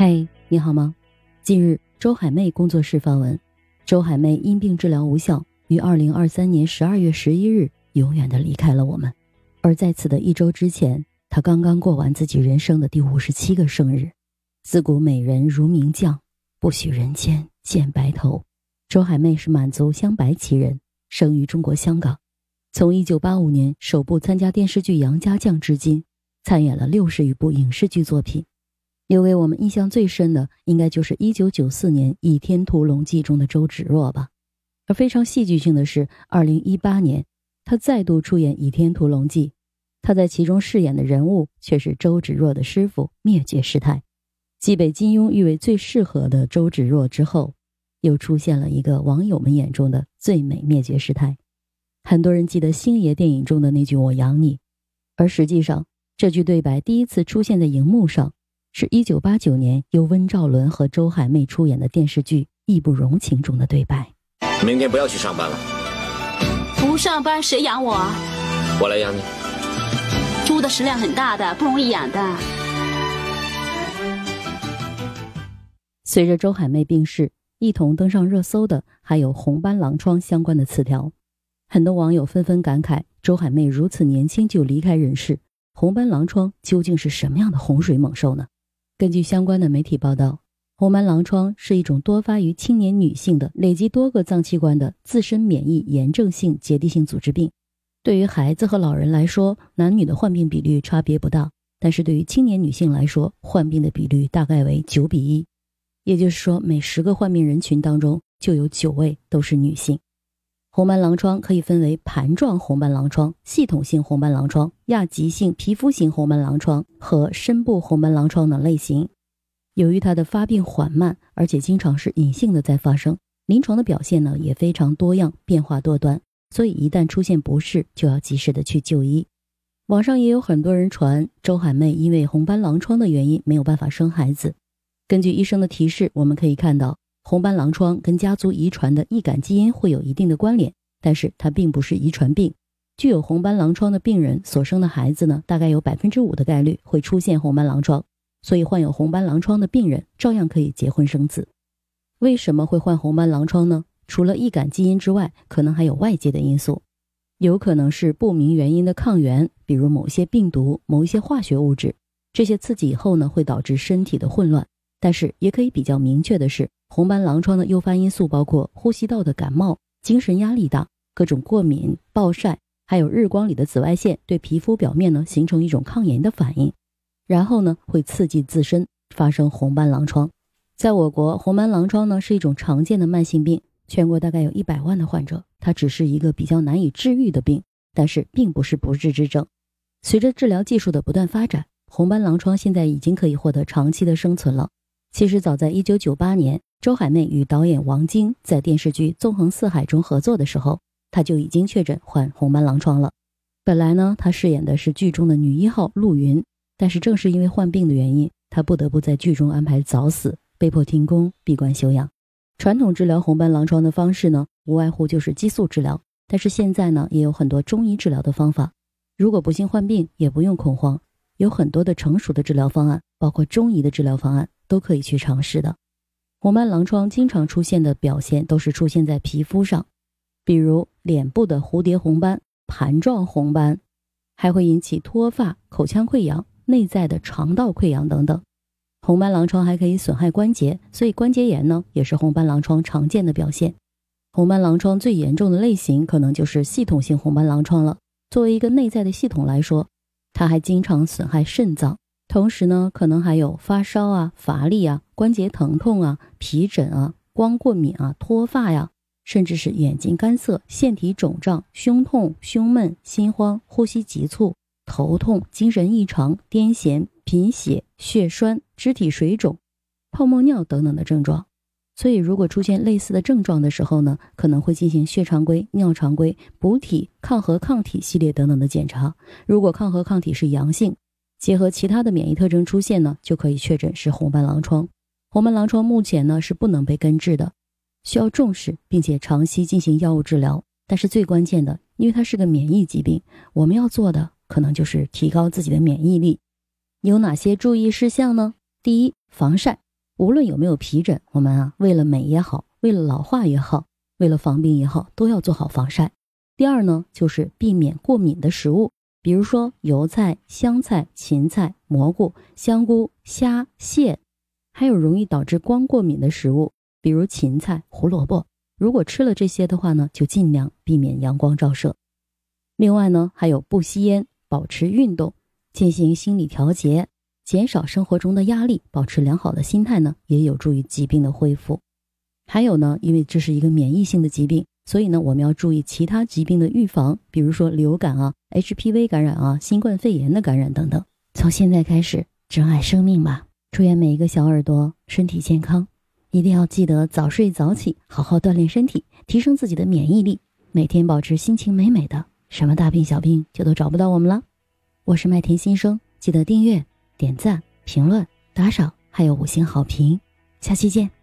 嘿，你好吗？近日，周海媚工作室发文，周海媚因病治疗无效，于二零二三年十二月十一日永远的离开了我们。而在此的一周之前，她刚刚过完自己人生的第五十七个生日。自古美人如名将，不许人间见白头。周海媚是满族镶白旗人，生于中国香港。从一九八五年首部参加电视剧《杨家将》至今，参演了六十余部影视剧作品。留给我们印象最深的，应该就是一九九四年《倚天屠龙记》中的周芷若吧。而非常戏剧性的是，二零一八年，她再度出演《倚天屠龙记》，她在其中饰演的人物却是周芷若的师傅灭绝师太。继被金庸誉为最适合的周芷若之后，又出现了一个网友们眼中的最美灭绝师太。很多人记得星爷电影中的那句“我养你”，而实际上，这句对白第一次出现在荧幕上。是一九八九年由温兆伦和周海媚出演的电视剧《义不容情》中的对白。明天不要去上班了。不上班谁养我？我来养你。猪的食量很大的，不容易养的。随着周海媚病逝，一同登上热搜的还有红斑狼疮相关的词条。很多网友纷纷感慨：周海媚如此年轻就离开人世，红斑狼疮究竟是什么样的洪水猛兽呢？根据相关的媒体报道，红斑狼疮是一种多发于青年女性的累积多个脏器官的自身免疫炎症性结缔性组织病。对于孩子和老人来说，男女的患病比率差别不大，但是对于青年女性来说，患病的比率大概为九比一，也就是说，每十个患病人群当中就有九位都是女性。红斑狼疮可以分为盘状红斑狼疮、系统性红斑狼疮、亚急性皮肤型红斑狼疮和深部红斑狼疮等类型。由于它的发病缓慢，而且经常是隐性的在发生，临床的表现呢也非常多样、变化多端，所以一旦出现不适，就要及时的去就医。网上也有很多人传周海媚因为红斑狼疮的原因没有办法生孩子。根据医生的提示，我们可以看到。红斑狼疮跟家族遗传的易感基因会有一定的关联，但是它并不是遗传病。具有红斑狼疮的病人所生的孩子呢，大概有百分之五的概率会出现红斑狼疮，所以患有红斑狼疮的病人照样可以结婚生子。为什么会患红斑狼疮呢？除了易感基因之外，可能还有外界的因素，有可能是不明原因的抗原，比如某些病毒、某一些化学物质，这些刺激以后呢，会导致身体的混乱。但是也可以比较明确的是。红斑狼疮的诱发因素包括呼吸道的感冒、精神压力大、各种过敏、暴晒，还有日光里的紫外线对皮肤表面呢形成一种抗炎的反应，然后呢会刺激自身发生红斑狼疮。在我国，红斑狼疮呢是一种常见的慢性病，全国大概有一百万的患者，它只是一个比较难以治愈的病，但是并不是不治之症。随着治疗技术的不断发展，红斑狼疮现在已经可以获得长期的生存了。其实早在一九九八年。周海媚与导演王晶在电视剧《纵横四海》中合作的时候，她就已经确诊患红斑狼疮了。本来呢，她饰演的是剧中的女一号陆云，但是正是因为患病的原因，她不得不在剧中安排早死，被迫停工闭关休养。传统治疗红斑狼疮的方式呢，无外乎就是激素治疗，但是现在呢，也有很多中医治疗的方法。如果不幸患病，也不用恐慌，有很多的成熟的治疗方案，包括中医的治疗方案，都可以去尝试的。红斑狼疮经常出现的表现都是出现在皮肤上，比如脸部的蝴蝶红斑、盘状红斑，还会引起脱发、口腔溃疡、内在的肠道溃疡等等。红斑狼疮还可以损害关节，所以关节炎呢也是红斑狼疮常见的表现。红斑狼疮最严重的类型可能就是系统性红斑狼疮了。作为一个内在的系统来说，它还经常损害肾脏。同时呢，可能还有发烧啊、乏力啊、关节疼痛啊、皮疹啊、光过敏啊、脱发呀，甚至是眼睛干涩、腺体肿胀、胸痛、胸闷、心慌、呼吸急促、头痛、精神异常、癫痫、贫血、血栓、肢体水肿、泡沫尿等等的症状。所以，如果出现类似的症状的时候呢，可能会进行血常规、尿常规、补体、抗核抗体系列等等的检查。如果抗核抗体是阳性，结合其他的免疫特征出现呢，就可以确诊是红斑狼疮。红斑狼疮目前呢是不能被根治的，需要重视并且长期进行药物治疗。但是最关键的，因为它是个免疫疾病，我们要做的可能就是提高自己的免疫力。有哪些注意事项呢？第一，防晒，无论有没有皮疹，我们啊，为了美也好，为了老化也好，为了防病也好，都要做好防晒。第二呢，就是避免过敏的食物，比如说油菜、香菜、芹菜、蘑菇、香菇、虾、蟹，还有容易导致光过敏的食物，比如芹菜、胡萝卜。如果吃了这些的话呢，就尽量避免阳光照射。另外呢，还有不吸烟、保持运动、进行心理调节、减少生活中的压力、保持良好的心态呢，也有助于疾病的恢复。还有呢，因为这是一个免疫性的疾病，所以呢，我们要注意其他疾病的预防，比如说流感啊、HPV 感染啊、新冠肺炎的感染等等。从现在开始，珍爱生命吧！祝愿每一个小耳朵身体健康。一定要记得早睡早起，好好锻炼身体，提升自己的免疫力，每天保持心情美美的，什么大病小病就都找不到我们了。我是麦田新生，记得订阅、点赞、评论、打赏，还有五星好评。下期见。